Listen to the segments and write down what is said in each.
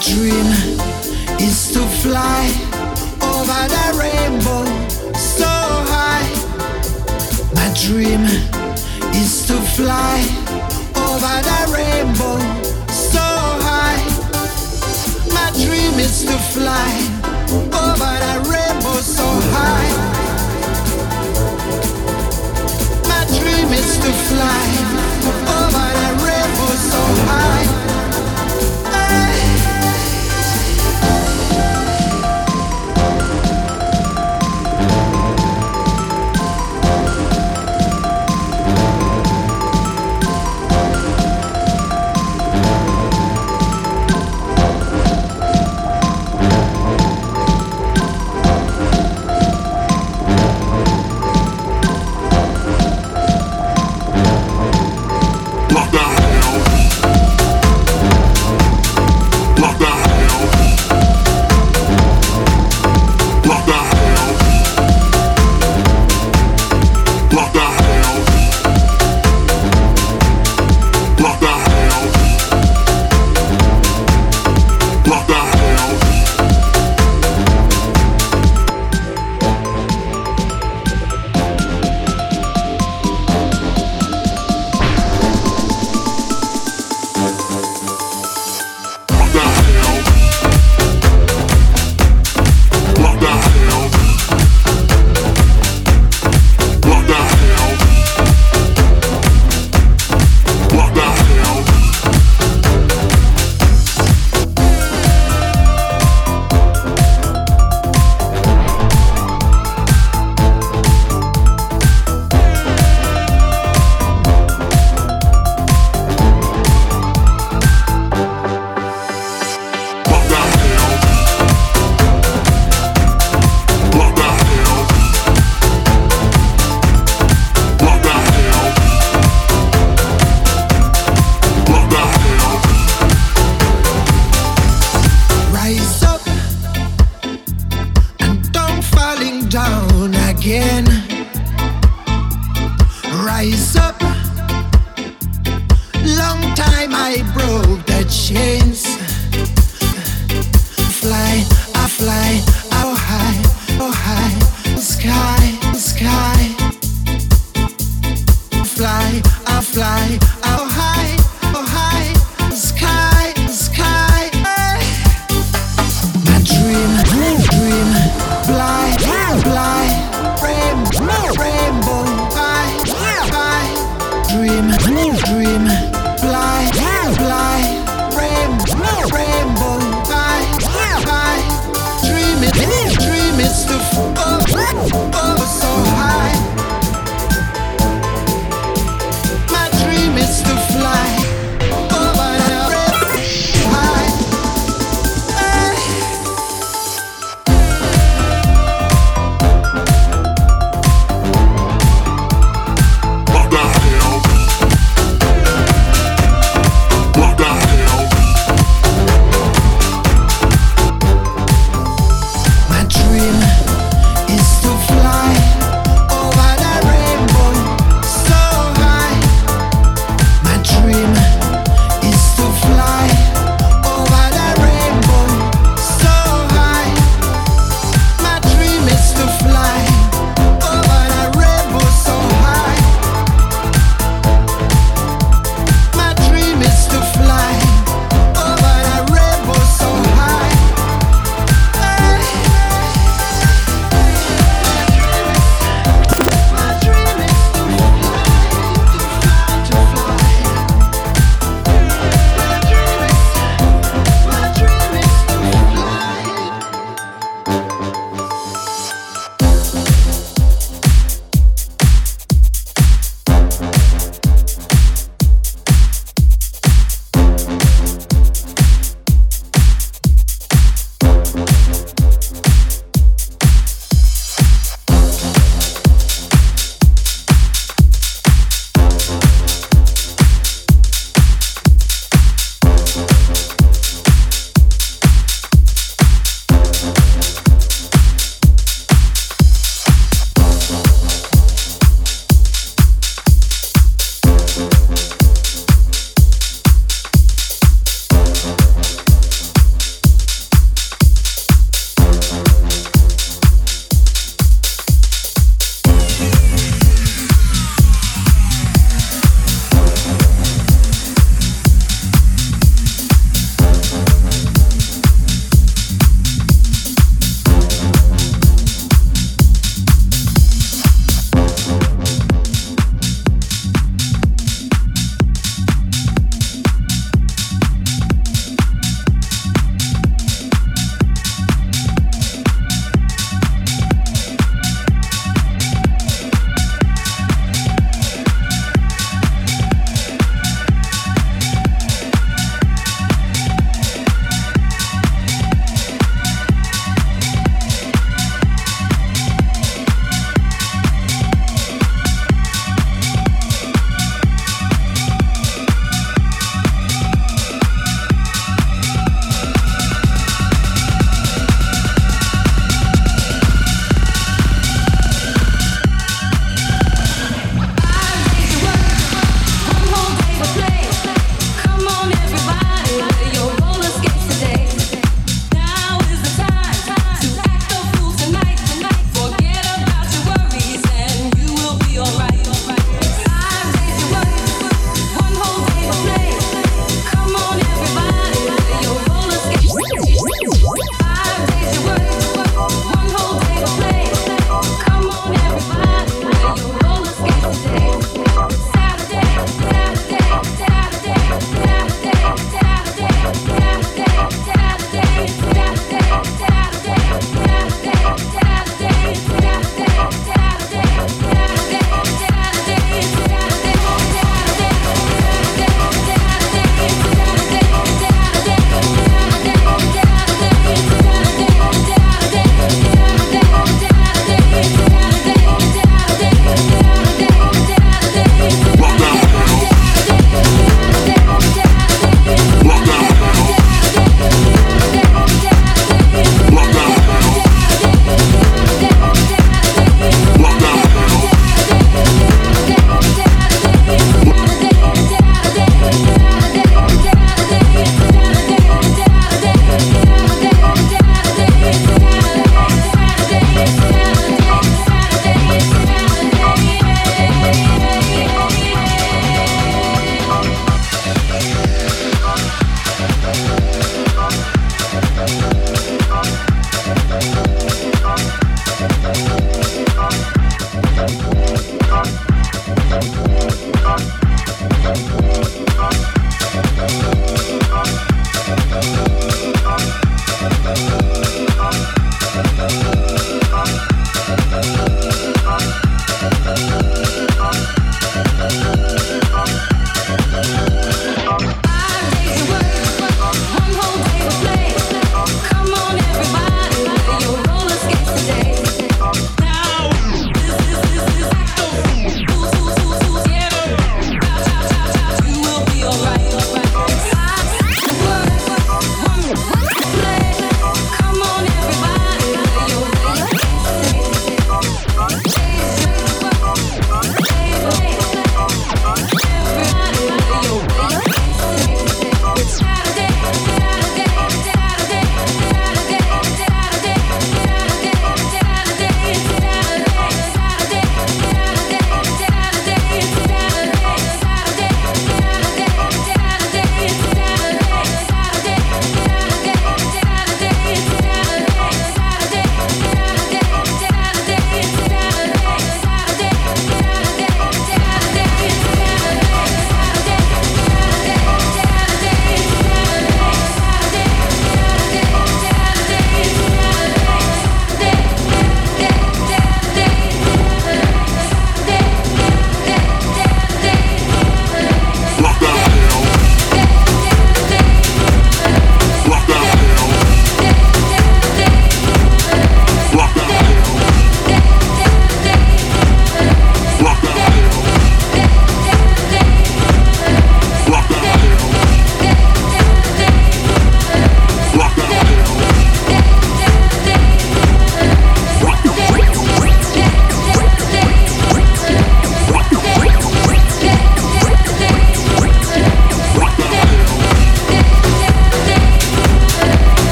dream is to fly over the rainbow so high. My dream is to fly over the rainbow so high. My dream is to fly over the rainbow so high. My dream is to fly over the rainbow so high. I broke the chains.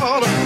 heart.